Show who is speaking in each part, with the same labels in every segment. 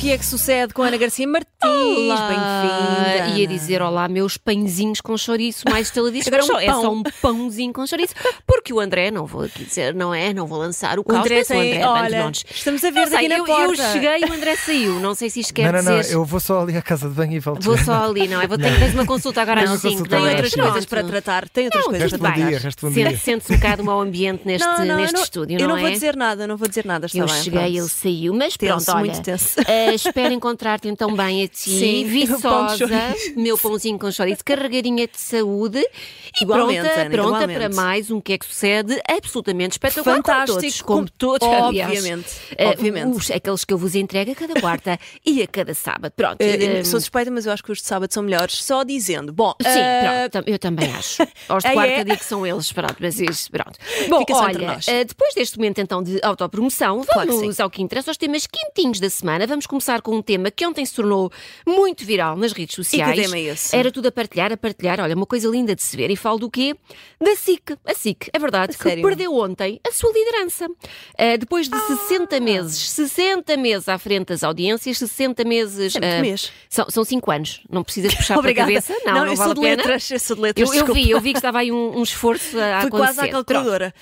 Speaker 1: que é que sucede com Ana Garcia Martins? Bem-vinda.
Speaker 2: Ia dizer olá, meus pãezinhos com chouriço, mais estaladíssimos.
Speaker 1: Agora um
Speaker 2: é
Speaker 1: pão.
Speaker 2: só um pãozinho com chouriço. Porque o André, não vou aqui dizer, não é? Não vou lançar o
Speaker 1: O
Speaker 2: caos.
Speaker 1: André
Speaker 2: mas o
Speaker 1: tem,
Speaker 2: André
Speaker 1: olha,
Speaker 2: abandona-nos.
Speaker 1: estamos a ver
Speaker 2: Não
Speaker 1: daqui
Speaker 2: sei,
Speaker 1: na
Speaker 2: eu,
Speaker 1: porta.
Speaker 2: eu cheguei e o André saiu. Não sei se isto quer
Speaker 3: não, não, não,
Speaker 2: dizer.
Speaker 3: eu vou só ali à casa de banho e volto.
Speaker 2: Vou só ali, não é? Vou ter que fazer uma consulta agora às
Speaker 3: uma
Speaker 2: 5.
Speaker 3: consulta
Speaker 1: Tem outras
Speaker 3: bem,
Speaker 1: coisas para tratar. Tem outras
Speaker 2: Não,
Speaker 1: coisas para
Speaker 3: Resta um
Speaker 1: tratar.
Speaker 3: dia, resta um
Speaker 2: Sente-
Speaker 3: dia.
Speaker 2: Sente-se um bocado o mau ambiente neste,
Speaker 1: Não, não,
Speaker 2: neste
Speaker 1: eu não,
Speaker 2: estúdio,
Speaker 1: eu
Speaker 2: não,
Speaker 1: não
Speaker 2: é?
Speaker 1: vou dizer nada, não vou dizer nada.
Speaker 2: Eu cheguei, ele saiu, mas pronto, olha,
Speaker 1: muito tenso.
Speaker 2: Espero encontrar-te então bem a ti,
Speaker 1: Sim, pão
Speaker 2: viçosa,
Speaker 1: chouriço.
Speaker 2: meu pãozinho com chouriço, carregadinha de saúde e
Speaker 1: Igualmente,
Speaker 2: pronta,
Speaker 1: Ana,
Speaker 2: pronta
Speaker 1: igualmente.
Speaker 2: para mais um que é que sucede absolutamente espetacular.
Speaker 1: Fantástico,
Speaker 2: como todos, como todos,
Speaker 1: obviamente,
Speaker 2: Eh,
Speaker 1: obviamente.
Speaker 2: os- aqueles que eu vos entrego a cada quarta e a cada sábado. Pronto.
Speaker 1: Eh,
Speaker 2: eh,
Speaker 1: Sou suspeita, mas eu acho que os de sábado são melhores. Só dizendo. Bom,
Speaker 2: Sim, pronto, eu também acho. Aos de quarta
Speaker 1: é?
Speaker 2: digo que são eles, pronto, mas isso, pronto. Bom,
Speaker 1: Fica só entre
Speaker 2: olha,
Speaker 1: nós.
Speaker 2: depois deste momento então de autopromoção,
Speaker 1: Claro que
Speaker 2: vamos ao que interessa, aos temas quentinhos da semana. Vamos começar com um tema que ontem se tornou muito viral nas redes sociais.
Speaker 1: tema é esse?
Speaker 2: Era tudo a partilhar, a partilhar. Olha, uma coisa linda de se ver. E falo do quê? Da SIC. A SIC, é verdade,
Speaker 1: A
Speaker 2: que perdeu ontem a sua liderança. Eh, depois de 60
Speaker 1: Ah.
Speaker 2: meses, 60 meses à frente das audiências, 60 meses.
Speaker 1: É
Speaker 2: eh,
Speaker 1: mês.
Speaker 2: São, são 5 anos. Não precisas puxar
Speaker 1: Obrigada.
Speaker 2: pela cabeça. Não, não,
Speaker 1: eu
Speaker 2: vale
Speaker 1: sou
Speaker 2: a
Speaker 1: de
Speaker 2: pena.
Speaker 1: letras. Eu sou de letras.
Speaker 2: Eu, eu vi, eu vi que estava aí um, um esforço a
Speaker 1: Fui
Speaker 2: acontecer.
Speaker 1: quase à
Speaker 2: Pronto.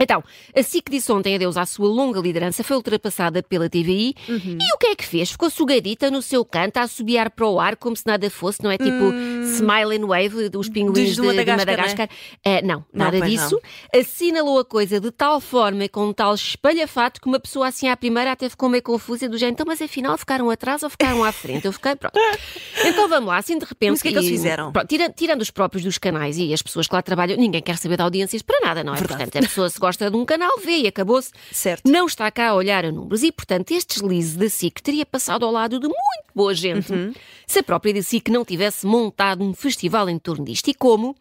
Speaker 2: Então, a SIC disse ontem adeus à sua longa liderança, foi ultrapassada pela TVI.
Speaker 1: Uhum.
Speaker 2: E o que é que fez? Ficou sugadita no seu canto, a assobiar para o ar como se nada fosse, não é? Tipo Smile and Wave dos pinguins de,
Speaker 1: Hum. do
Speaker 2: de
Speaker 1: Madagascar,
Speaker 2: Madagascar. Eh, não, nada
Speaker 1: pois
Speaker 2: disso. Assinalou a coisa de tal forma, com um tal espalhafato, que uma pessoa assim à primeira até ficou meio confusa, do género, então, mas afinal ficaram atrás ou ficaram à frente? Eu fiquei, pronto. Então vamos lá, assim de repente.
Speaker 1: Mas o que é que eles
Speaker 2: e-
Speaker 1: fizeram?
Speaker 2: Pronto, tira- tirando os próprios dos canais e as pessoas que lá trabalham, ninguém quer saber de audiências para nada, não é?
Speaker 1: Verdade.
Speaker 2: Portanto, a pessoa se gosta de um canal, vê e acabou-se.
Speaker 1: Certo.
Speaker 2: Não está cá a olhar a números. E, portanto, este deslize da SIC teria passado ao lado de muito boa gente
Speaker 1: Uhum.
Speaker 2: se a própria da SIC não tivesse montado um festival em torno disto. E como?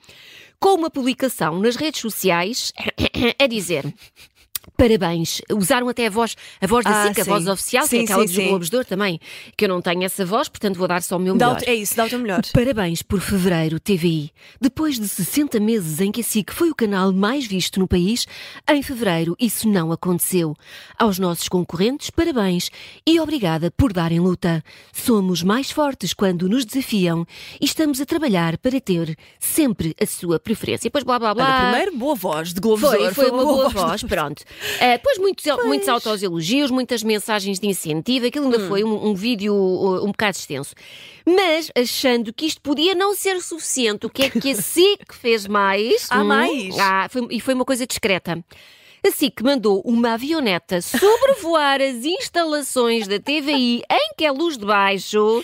Speaker 2: Com uma publicação nas redes sociais a dizer. Parabéns. Usaram até a voz, a voz da
Speaker 1: Ah,
Speaker 2: SIC, a
Speaker 1: sim.
Speaker 2: voz oficial, que é
Speaker 1: Sim,
Speaker 2: aquela
Speaker 1: sim,
Speaker 2: dos
Speaker 1: sim.
Speaker 2: Globos de Ouro também, que eu não tenho essa voz, portanto vou dar só o meu
Speaker 1: Dá
Speaker 2: melhor.
Speaker 1: é isso, dá o teu melhor.
Speaker 2: Parabéns por fevereiro, TVI. Depois de 60 meses em que a SIC foi o canal mais visto no país, em fevereiro isso não aconteceu. Aos nossos concorrentes, parabéns e obrigada por darem luta. Somos mais fortes quando nos desafiam e estamos a trabalhar para ter sempre a sua preferência. E depois blá blá blá.
Speaker 1: Olha, primeiro, boa voz de Globo de
Speaker 2: Foi,
Speaker 1: Ouro.
Speaker 2: foi uma boa
Speaker 1: voz.
Speaker 2: voz, pronto. Uh, depois muitos, muitos autoelogios, muitas mensagens de incentivo, aquilo ainda
Speaker 1: Hum.
Speaker 2: foi um, um vídeo uh, um bocado extenso. Mas achando que isto podia não ser suficiente, o que é que a SIC fez mais?
Speaker 1: Há
Speaker 2: Hum,
Speaker 1: mais?
Speaker 2: ah, foi- e foi uma coisa discreta. A SIC mandou uma avioneta sobrevoar as instalações da TVI em que é luz de baixo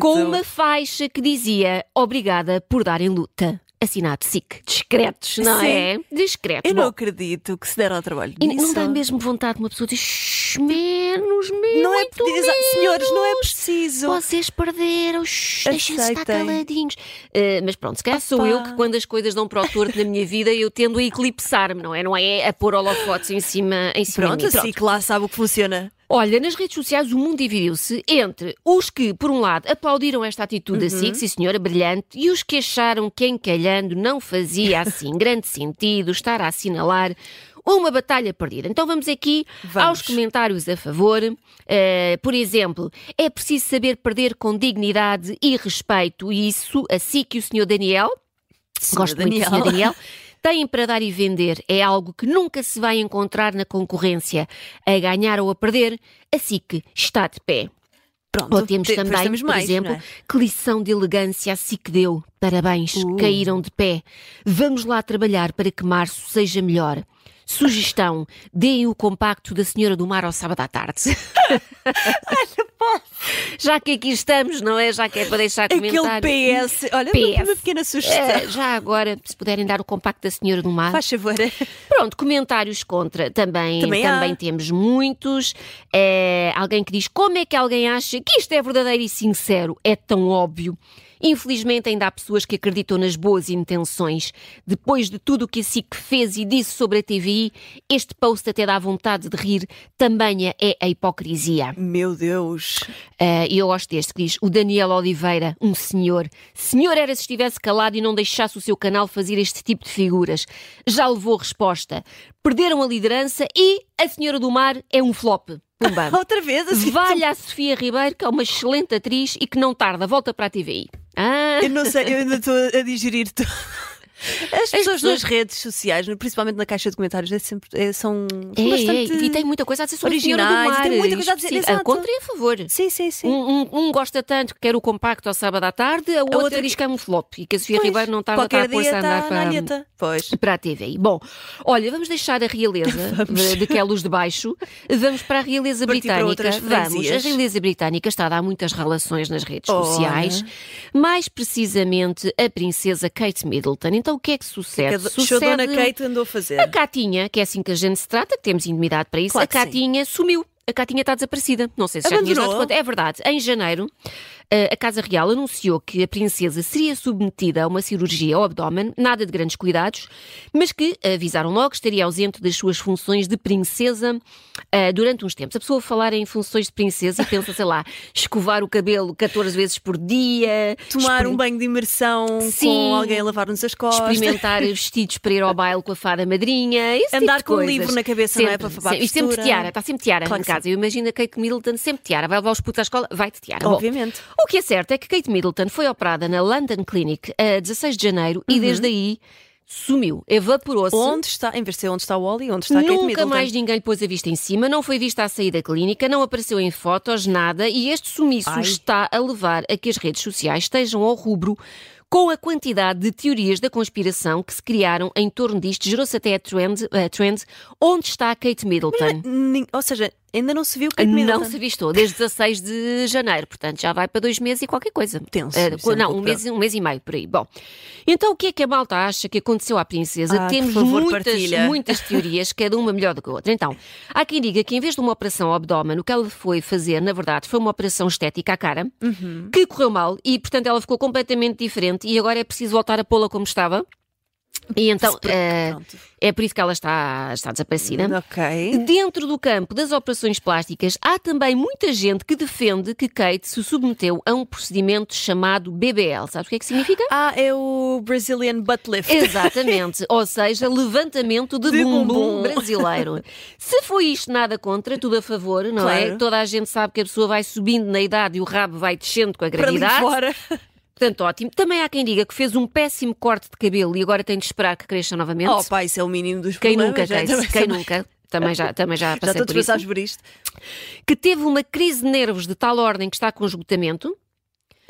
Speaker 2: com uma faixa que dizia obrigada por darem luta. Assinado SIC. Discretos, não
Speaker 1: Sim.
Speaker 2: é? Discretos.
Speaker 1: Eu não
Speaker 2: Bom,
Speaker 1: acredito que se deram ao trabalho
Speaker 2: e
Speaker 1: disso.
Speaker 2: não dá mesmo vontade de uma pessoa dizer "Shh, menos, menos.
Speaker 1: Não é
Speaker 2: muito
Speaker 1: exa- Senhores, não é preciso.
Speaker 2: Vocês perderam, deixem-se estar caladinhos. Ah, mas pronto, se calhar sou eu que quando as coisas dão para o torto na minha vida eu tendo a eclipsar-me, não é? Não é a pôr holofotes em cima, em cima
Speaker 1: Pronto, assim que lá sabe o que funciona.
Speaker 2: Olha, nas redes sociais o mundo dividiu-se entre os que, por um lado, aplaudiram esta atitude da SIC, sim senhora, brilhante, e os que acharam que encalhando não fazia assim grande sentido estar a assinalar uma batalha perdida. Então vamos aqui
Speaker 1: Vamos.
Speaker 2: aos comentários a favor. Eh, por exemplo, é preciso saber perder com dignidade e respeito. E isso, a SIC e o senhor Daniel, gosto muito do senhor Daniel, têm para dar e vender. É algo que nunca se vai encontrar na concorrência. A ganhar ou a perder, a SIC está de pé.
Speaker 1: Pronto,
Speaker 2: Ou temos
Speaker 1: te-
Speaker 2: também,
Speaker 1: temos
Speaker 2: por
Speaker 1: mais,
Speaker 2: exemplo,
Speaker 1: é?
Speaker 2: que lição de elegância a SIC deu. Parabéns,
Speaker 1: Uh.
Speaker 2: caíram de pé. Vamos lá trabalhar para que março seja melhor. Sugestão: deem o compacto da Senhora do Mar ao sábado à tarde. Já que aqui estamos, não é? Já que é para deixar
Speaker 1: Aquele
Speaker 2: comentário.
Speaker 1: PS. Olha,
Speaker 2: PS.
Speaker 1: uma pequena sugestão.
Speaker 2: Eh, já agora, se puderem dar o compacto da Senhora do Mar.
Speaker 1: Faz favor.
Speaker 2: Pronto, comentários contra também,
Speaker 1: Também
Speaker 2: também, temos muitos. É, alguém que diz como é que alguém acha que isto é verdadeiro e sincero? É tão óbvio. Infelizmente, ainda há pessoas que acreditam nas boas intenções. Depois de tudo o que a SIC fez e disse sobre a TVI, este post até dá vontade de rir. Tamanha é a hipocrisia.
Speaker 1: Meu Deus.
Speaker 2: Ah, E eu gosto deste que diz: o Daniel Oliveira, um senhor. Senhor era se estivesse calado e não deixasse o seu canal fazer este tipo de figuras. Já levou resposta. Perderam a liderança e A Senhora do Mar é um flop. Pumba.
Speaker 1: Outra vez, assim.
Speaker 2: Vale à Sofia Ribeiro, que é uma excelente atriz e que não tarda, volta para a TVI. Ah,
Speaker 1: Eu não sei, eu ainda estou a digerir tudo. As pessoas
Speaker 2: pessoas-
Speaker 1: nas redes sociais, principalmente na caixa de comentários, é sempre, é- são
Speaker 2: é,
Speaker 1: bastante.
Speaker 2: é, e tem muita coisa a dizer sobre a Senhora do
Speaker 1: originais,
Speaker 2: Mar.
Speaker 1: tem muita coisa a dizer, exato.
Speaker 2: contra e a favor.
Speaker 1: Sim, sim, sim.
Speaker 2: Um, um- um gosta tanto que quer o compacto ao sábado à tarde, a outra,
Speaker 1: outra
Speaker 2: diz que é um flop e que a Sofia
Speaker 1: Pois,
Speaker 2: Ribeiro não está a pôr-se a andar para.
Speaker 1: Pois.
Speaker 2: para a TVI. Bom, olha, vamos deixar a realeza de, de que é luz de baixo, vamos para a realeza
Speaker 1: Partir
Speaker 2: britânica. Vamos, a realeza britânica está a dar muitas relações nas redes
Speaker 1: Ora.
Speaker 2: sociais, mais precisamente a princesa Kate Middleton. Então o que é que sucede?
Speaker 1: Que a show Dona
Speaker 2: Sucede-
Speaker 1: Kate andou a fazer.
Speaker 2: a Catinha, que é assim que a gente se trata, que temos intimidade para isso,
Speaker 1: Claro
Speaker 2: a
Speaker 1: que sim.
Speaker 2: Catinha sumiu. A Catinha está desaparecida. Não sei se já tinhas
Speaker 1: Abandonou?
Speaker 2: dado conta. É verdade. Em janeiro, a Casa Real anunciou que a princesa seria submetida a uma cirurgia ao abdômen, nada de grandes cuidados, mas que avisaram logo que estaria ausente das suas funções de princesa eh, durante uns tempos. A pessoa falar em funções de princesa pensa, sei lá, escovar o cabelo 14 vezes por dia,
Speaker 1: Tomar
Speaker 2: exper-
Speaker 1: um banho de imersão
Speaker 2: Sim.
Speaker 1: com alguém a lavar-nos as costas.
Speaker 2: experimentar vestidos para ir ao baile com a fada madrinha, tipo
Speaker 1: Andar
Speaker 2: de
Speaker 1: com um livro na cabeça, não é?
Speaker 2: Sempre,
Speaker 1: Para- a
Speaker 2: sempre. E sempre tiara, está sempre tiara
Speaker 1: Claro
Speaker 2: em casa. Eu imagino a Kate Middleton sempre tiara. Vai levar os putos à escola, vai de tiara. Bom,
Speaker 1: Obviamente.
Speaker 2: O que é certo é que Kate Middleton foi operada na London Clinic a 16 de janeiro e desde aí sumiu, evaporou-se.
Speaker 1: Onde está, em vez de ser onde está o Wally, onde está a Kate
Speaker 2: Nunca
Speaker 1: Middleton?
Speaker 2: mais ninguém lhe pôs a vista em cima, não foi vista a sair da clínica, não apareceu em fotos, nada, e este sumiço
Speaker 1: Ai.
Speaker 2: está a levar a que as redes sociais estejam ao rubro com a quantidade de teorias da conspiração que se criaram em torno disto. Gerou-se até a trend, a trend Onde está Kate Middleton?
Speaker 1: Nin- Ou seja, ainda não se viu Kate
Speaker 2: Não
Speaker 1: Middleton.
Speaker 2: se avistou, desde 16 de janeiro, portanto já vai para dois meses e qualquer coisa.
Speaker 1: Tenso, um
Speaker 2: não, um mês, um mês e meio por aí. Bom, então o que é que a malta acha que aconteceu à princesa?
Speaker 1: Ah,
Speaker 2: Temos
Speaker 1: favor,
Speaker 2: muitas,
Speaker 1: partilha.
Speaker 2: muitas teorias, cada uma melhor do que a outra. Então, há quem diga que em vez de uma operação ao abdômen, o que ela foi fazer, na verdade, foi uma operação estética à cara,
Speaker 1: Uhum.
Speaker 2: que correu mal e, portanto, ela ficou completamente diferente e agora é preciso voltar a pô-la como estava. E então,
Speaker 1: Pronto.
Speaker 2: é por isso que ela está, está desaparecida.
Speaker 1: Ok.
Speaker 2: Dentro do campo das operações plásticas, há também muita gente que defende que Kate se submeteu a um procedimento chamado BBL. Sabes o que é que significa?
Speaker 1: Ah, é o Brazilian Butt Lift.
Speaker 2: Exatamente, ou seja, levantamento de,
Speaker 1: De
Speaker 2: bumbum,
Speaker 1: bumbum.
Speaker 2: brasileiro. Se foi isto nada contra, tudo a favor, não é?
Speaker 1: Claro.
Speaker 2: Toda a gente sabe que a pessoa vai subindo na idade e o rabo vai descendo com a
Speaker 1: Para ali
Speaker 2: gravidade.
Speaker 1: fora.
Speaker 2: Portanto, ótimo. Também há quem diga que fez um péssimo corte de cabelo e agora tem de esperar que cresça novamente.
Speaker 1: Oh, pá, isso é o mínimo dos
Speaker 2: quem
Speaker 1: problemas.
Speaker 2: nunca,
Speaker 1: já- também-
Speaker 2: Quem
Speaker 1: também-
Speaker 2: nunca? Também já, também já
Speaker 1: Já
Speaker 2: passei
Speaker 1: todos
Speaker 2: por isso.
Speaker 1: passados por isto.
Speaker 2: que teve uma crise de nervos de tal ordem que está com esgotamento.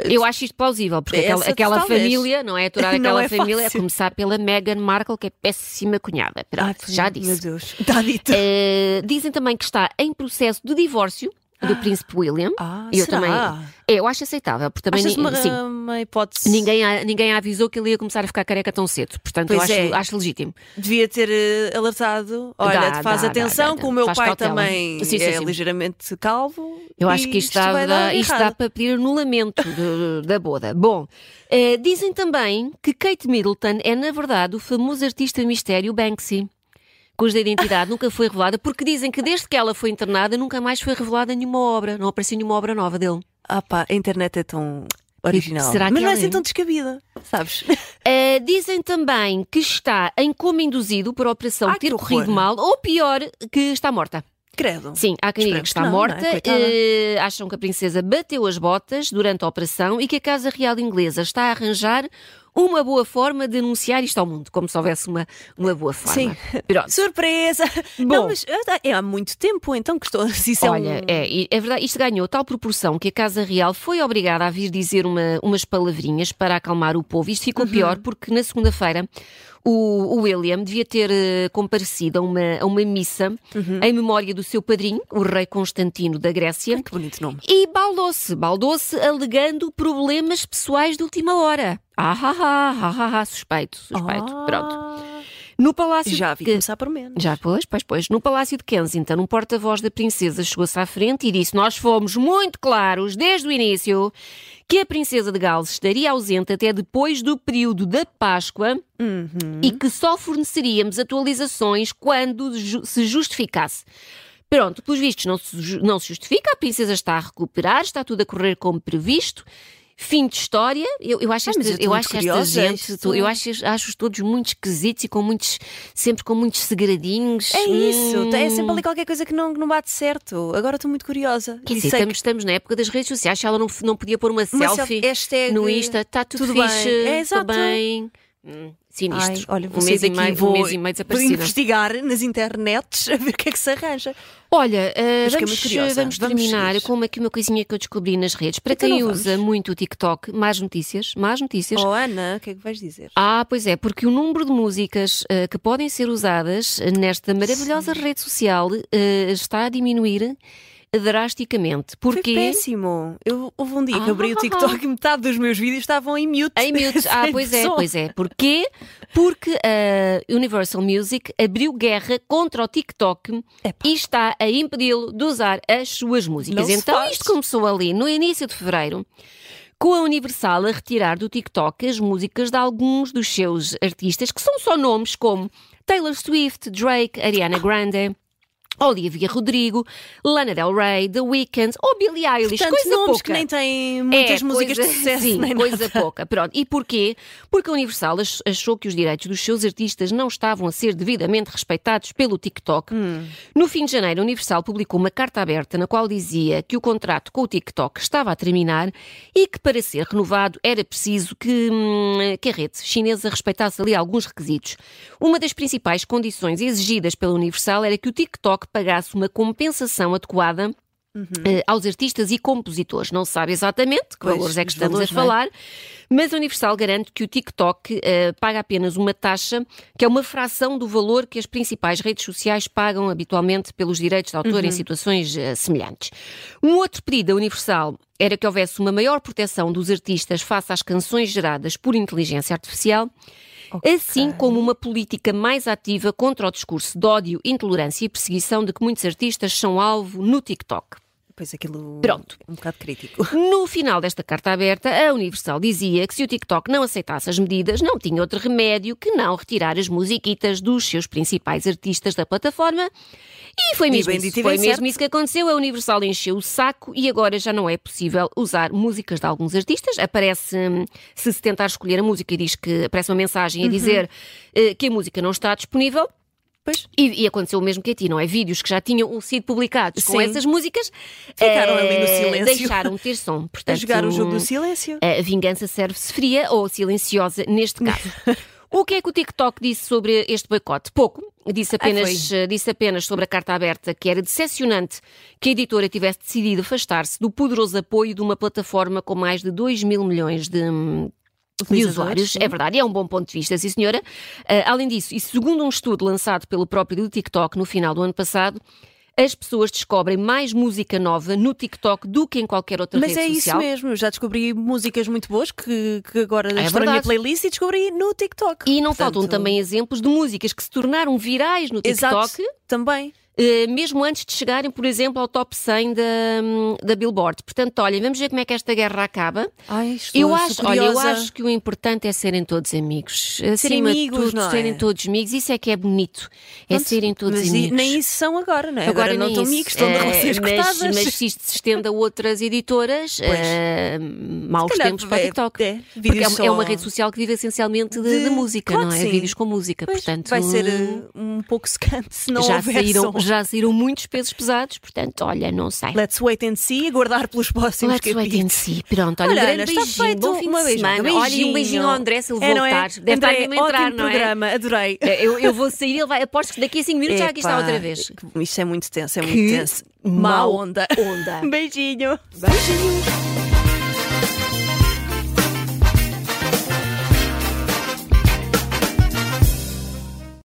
Speaker 2: Eu acho isto plausível, porque
Speaker 1: Essa
Speaker 2: aquela, aquela família, não é? Aturar
Speaker 1: Não
Speaker 2: aquela
Speaker 1: é
Speaker 2: família, a
Speaker 1: fácil.
Speaker 2: começar pela Meghan Markle, que é péssima cunhada. Pronto, já
Speaker 1: Meu
Speaker 2: disse.
Speaker 1: Deus. Está dito.
Speaker 2: Eh, dizem também que está em processo de divórcio do príncipe William.
Speaker 1: Ah,
Speaker 2: eu
Speaker 1: será?
Speaker 2: também. É, eu acho aceitável, porque também
Speaker 1: Achas uma,
Speaker 2: sim,
Speaker 1: uma hipótese?
Speaker 2: ninguém, a, ninguém a avisou que ele ia começar a ficar careca tão cedo. Portanto, eu
Speaker 1: Pois
Speaker 2: acho,
Speaker 1: é.
Speaker 2: acho legítimo.
Speaker 1: Devia ter eh, alertado. Olha,
Speaker 2: Dá,
Speaker 1: faz
Speaker 2: dá,
Speaker 1: atenção,
Speaker 2: dá, dá,
Speaker 1: que o meu
Speaker 2: faz
Speaker 1: pai
Speaker 2: cautela.
Speaker 1: também
Speaker 2: Sim, sim,
Speaker 1: é ligeiramente calvo.
Speaker 2: Eu acho que isto, dá,
Speaker 1: vai dar
Speaker 2: isto dá para pedir anulamento de- da boda. Bom, eh, dizem também que Kate Middleton é, na verdade, o famoso artista mistério Banksy, cuja identidade nunca foi revelada, porque dizem que desde que ela foi internada nunca mais foi revelada nenhuma obra, não apareceu nenhuma obra nova dele.
Speaker 1: Ah pá, a internet é tão original.
Speaker 2: Será que
Speaker 1: Mas não é
Speaker 2: ela
Speaker 1: assim
Speaker 2: é?
Speaker 1: tão descabida, sabes?
Speaker 2: Eh, dizem também que está em coma induzido por a operação
Speaker 1: Ah,
Speaker 2: ter corrido mal, ou pior, que está morta.
Speaker 1: Credo.
Speaker 2: Sim, há quem diga que está
Speaker 1: que não,
Speaker 2: morta.
Speaker 1: não é?
Speaker 2: Eh, acham que a princesa bateu as botas durante a operação e que a Casa Real Inglesa está a arranjar uma boa forma de anunciar isto ao mundo, como se houvesse uma, uma boa forma.
Speaker 1: Sim.
Speaker 2: Pronto.
Speaker 1: Surpresa!
Speaker 2: Bom.
Speaker 1: Não, mas é há muito tempo então que estou. Isso
Speaker 2: Olha,
Speaker 1: é, um...
Speaker 2: é, é verdade, isto ganhou tal proporção que a Casa Real foi obrigada a vir dizer uma- umas palavrinhas para acalmar o povo. Isto
Speaker 1: Uhum.
Speaker 2: ficou pior porque na segunda-feira o, William devia ter eh, comparecido a uma, a uma missa
Speaker 1: Uhum.
Speaker 2: em memória do seu padrinho, o rei Constantino da Grécia.
Speaker 1: Ai, que bonito nome.
Speaker 2: E baldou-se, baldou-se alegando problemas pessoais de última hora. Ah, ah, ah, ah, ah, suspeito, suspeito.
Speaker 1: Ah,
Speaker 2: Pronto. No Palácio
Speaker 1: Já vi
Speaker 2: de...
Speaker 1: começar por menos.
Speaker 2: Já, pois, pois, pois. No Palácio de Kensington, um porta-voz da princesa chegou-se à frente e disse: Nós fomos muito claros desde o início que a princesa de Gales estaria ausente até depois do período da Páscoa
Speaker 1: Uhum.
Speaker 2: e que só forneceríamos atualizações quando ju- se justificasse. Pronto, pelos vistos não se, não se justifica, a princesa está a recuperar, está tudo a correr como previsto Fim de história. Eu, eu acho,
Speaker 1: Ah,
Speaker 2: esta,
Speaker 1: eu
Speaker 2: eu acho esta gente, eu acho, acho todos muito esquisitos e com muitos, sempre com muitos segredinhos.
Speaker 1: É isso,
Speaker 2: Hum.
Speaker 1: é sempre ali qualquer coisa que não, que não bate certo. Agora estou muito curiosa.
Speaker 2: Quer dizer, estamos, estamos na época das redes sociais. Ela não, não podia pôr uma,
Speaker 1: Uma
Speaker 2: selfie
Speaker 1: selfie,
Speaker 2: no Insta, está tudo,
Speaker 1: tudo bem.
Speaker 2: fixe,
Speaker 1: É,
Speaker 2: estou
Speaker 1: exato.
Speaker 2: bem. Hum, sinistro.
Speaker 1: Ai, olha,
Speaker 2: um mês, e meio,
Speaker 1: vou
Speaker 2: um mês e meio desaparecida.
Speaker 1: investigar nas internets a ver o que é que se arranja.
Speaker 2: Olha, uh, vamos, vamos terminar com uma, aqui uma coisinha que eu descobri nas redes. Para
Speaker 1: Então
Speaker 2: quem usa muito o TikTok, mais notícias, mais notícias.
Speaker 1: Oh, Ana, o que é que vais dizer?
Speaker 2: Ah, pois é, porque o número de músicas eh, que podem ser usadas nesta maravilhosa rede social eh, está a diminuir drasticamente.
Speaker 1: Foi
Speaker 2: Porque
Speaker 1: péssimo. Eu, houve um dia que abri o TikTok e metade dos meus vídeos estavam em mute.
Speaker 2: Em mute. Ah, pois é, pois é. Porquê? Porque a Universal Music abriu guerra contra o TikTok
Speaker 1: Epá.
Speaker 2: e está a impedi-lo de usar as suas músicas.
Speaker 1: Não
Speaker 2: Então isto começou ali no início de fevereiro. Com a Universal a retirar do TikTok as músicas de alguns dos seus artistas, que são só nomes como Taylor Swift, Drake, Ariana Grande, Olivia Rodrigo, Lana Del Rey, The Weeknd ou Billie Eilish.
Speaker 1: Portanto,
Speaker 2: coisa
Speaker 1: nomes
Speaker 2: pouca.
Speaker 1: que nem têm muitas
Speaker 2: É,
Speaker 1: músicas
Speaker 2: coisa-
Speaker 1: de sucesso.
Speaker 2: Sim,
Speaker 1: nem
Speaker 2: coisa
Speaker 1: nada.
Speaker 2: pouca. Pronto. E porquê? Porque a Universal ach- achou que os direitos dos seus artistas não estavam a ser devidamente respeitados pelo TikTok.
Speaker 1: Hum.
Speaker 2: No fim de janeiro, a Universal publicou uma carta aberta na qual dizia que o contrato com o TikTok estava a terminar e que para ser renovado era preciso que, hum, que a rede chinesa respeitasse ali alguns requisitos. Uma das principais condições exigidas pela Universal era que o TikTok pagasse uma compensação adequada eh, aos artistas e compositores. Não se sabe exatamente que
Speaker 1: Pois,
Speaker 2: valores é que
Speaker 1: os
Speaker 2: estamos
Speaker 1: valores,
Speaker 2: a
Speaker 1: é?
Speaker 2: falar, mas a Universal garante que o TikTok eh, paga apenas uma taxa que é uma fração do valor que as principais redes sociais pagam habitualmente pelos direitos de autor em
Speaker 1: Uhum.
Speaker 2: situações eh, semelhantes. Um outro pedido da Universal era que houvesse uma maior proteção dos artistas face às canções geradas por inteligência artificial. Assim como uma política mais ativa contra o discurso de ódio, intolerância e perseguição de que muitos artistas são alvo no TikTok.
Speaker 1: Pois aquilo
Speaker 2: Pronto.
Speaker 1: é um bocado crítico.
Speaker 2: No final desta carta aberta, a Universal dizia que se o TikTok não aceitasse as medidas, não tinha outro remédio que não retirar as musiquitas dos seus principais artistas da plataforma. E foi
Speaker 1: E
Speaker 2: mesmo,
Speaker 1: bem
Speaker 2: isso,
Speaker 1: e
Speaker 2: foi mesmo
Speaker 1: certo.
Speaker 2: isso que aconteceu. A Universal encheu o saco e agora já não é possível usar músicas de alguns artistas. Aparece, hum, se se tentar escolher a música, diz que aparece uma mensagem a
Speaker 1: Uhum.
Speaker 2: dizer eh, que a música não está disponível.
Speaker 1: Pois.
Speaker 2: E, e aconteceu o mesmo que a ti, não é? Vídeos que já tinham sido publicados com
Speaker 1: Sim.
Speaker 2: essas músicas
Speaker 1: Ficaram
Speaker 2: eh,
Speaker 1: ali no silêncio.
Speaker 2: Deixaram de ter som.
Speaker 1: A
Speaker 2: Portanto,
Speaker 1: jogar o jogo do silêncio.
Speaker 2: a vingança serve-se fria ou silenciosa neste caso. O que é que o TikTok disse sobre este boicote? Pouco. Disse apenas, eh, disse apenas sobre a carta aberta que era decepcionante que a editora tivesse decidido afastar-se do poderoso apoio de uma plataforma com mais de 2 mil milhões de,
Speaker 1: Utilizadores,
Speaker 2: usuários.
Speaker 1: sim.
Speaker 2: É verdade, é um bom ponto de vista, sim senhora. Ah, além disso, e segundo um estudo lançado pelo próprio TikTok no final do ano passado, as pessoas descobrem mais música nova no TikTok do que em qualquer outra
Speaker 1: Mas
Speaker 2: rede
Speaker 1: é
Speaker 2: social.
Speaker 1: isso mesmo, eu já descobri músicas muito boas que, que agora
Speaker 2: É
Speaker 1: estou na minha playlist e descobri no TikTok.
Speaker 2: E não
Speaker 1: Portanto,
Speaker 2: faltam também exemplos de músicas que se tornaram virais no TikTok,
Speaker 1: Exato, também.
Speaker 2: Eh, mesmo antes de chegarem, por exemplo, ao top 100 da, da Billboard. Portanto, olha, vamos ver como é que esta guerra acaba.
Speaker 1: Ai, estou,
Speaker 2: Eu acho, olha, eu acho que o importante é serem todos amigos. Acima
Speaker 1: amigos,
Speaker 2: de tudo,
Speaker 1: não é?
Speaker 2: serem todos amigos. Isso é que é bonito. É
Speaker 1: Pronto,
Speaker 2: serem todos
Speaker 1: mas
Speaker 2: amigos.
Speaker 1: nem isso são agora, não é? Agora, não
Speaker 2: nem
Speaker 1: estão amigos, estão de
Speaker 2: Eh,
Speaker 1: relações
Speaker 2: mas,
Speaker 1: cortadas.
Speaker 2: mas se isto se estende a outras editoras, eh, maus tempos para o
Speaker 1: é-
Speaker 2: TikTok.
Speaker 1: é,
Speaker 2: Porque é,
Speaker 1: vídeos
Speaker 2: é uma
Speaker 1: só-
Speaker 2: rede social que vive essencialmente de,
Speaker 1: De-
Speaker 2: música,
Speaker 1: claro
Speaker 2: não é? Vídeos com música.
Speaker 1: Pois,
Speaker 2: portanto,
Speaker 1: vai ser eh, um pouco secante se não
Speaker 2: já,
Speaker 1: houver
Speaker 2: saíram,
Speaker 1: som.
Speaker 2: Já saíram muitos pesos pesados, portanto, olha, não sei.
Speaker 1: Let's wait and see, aguardar pelos próximos
Speaker 2: Let's wait
Speaker 1: capítulos.
Speaker 2: and see. Pronto, olha,
Speaker 1: Olha,
Speaker 2: um
Speaker 1: Ana,
Speaker 2: grande
Speaker 1: está
Speaker 2: beijinho,
Speaker 1: feito
Speaker 2: bom fim
Speaker 1: uma
Speaker 2: de semana. Olha, e um beijinho ao André se ele
Speaker 1: É, não
Speaker 2: voltar.
Speaker 1: é?
Speaker 2: Deve
Speaker 1: André,
Speaker 2: estar mesmo a entrar, não é?
Speaker 1: programa, adorei.
Speaker 2: Eu, eu vou sair, ele vai, aposto que daqui a 5 minutos já aqui está outra vez.
Speaker 1: Isto é muito tenso, é muito
Speaker 2: Que
Speaker 1: tenso. Má onda.
Speaker 2: onda.
Speaker 1: Beijinho.
Speaker 2: Beijinho.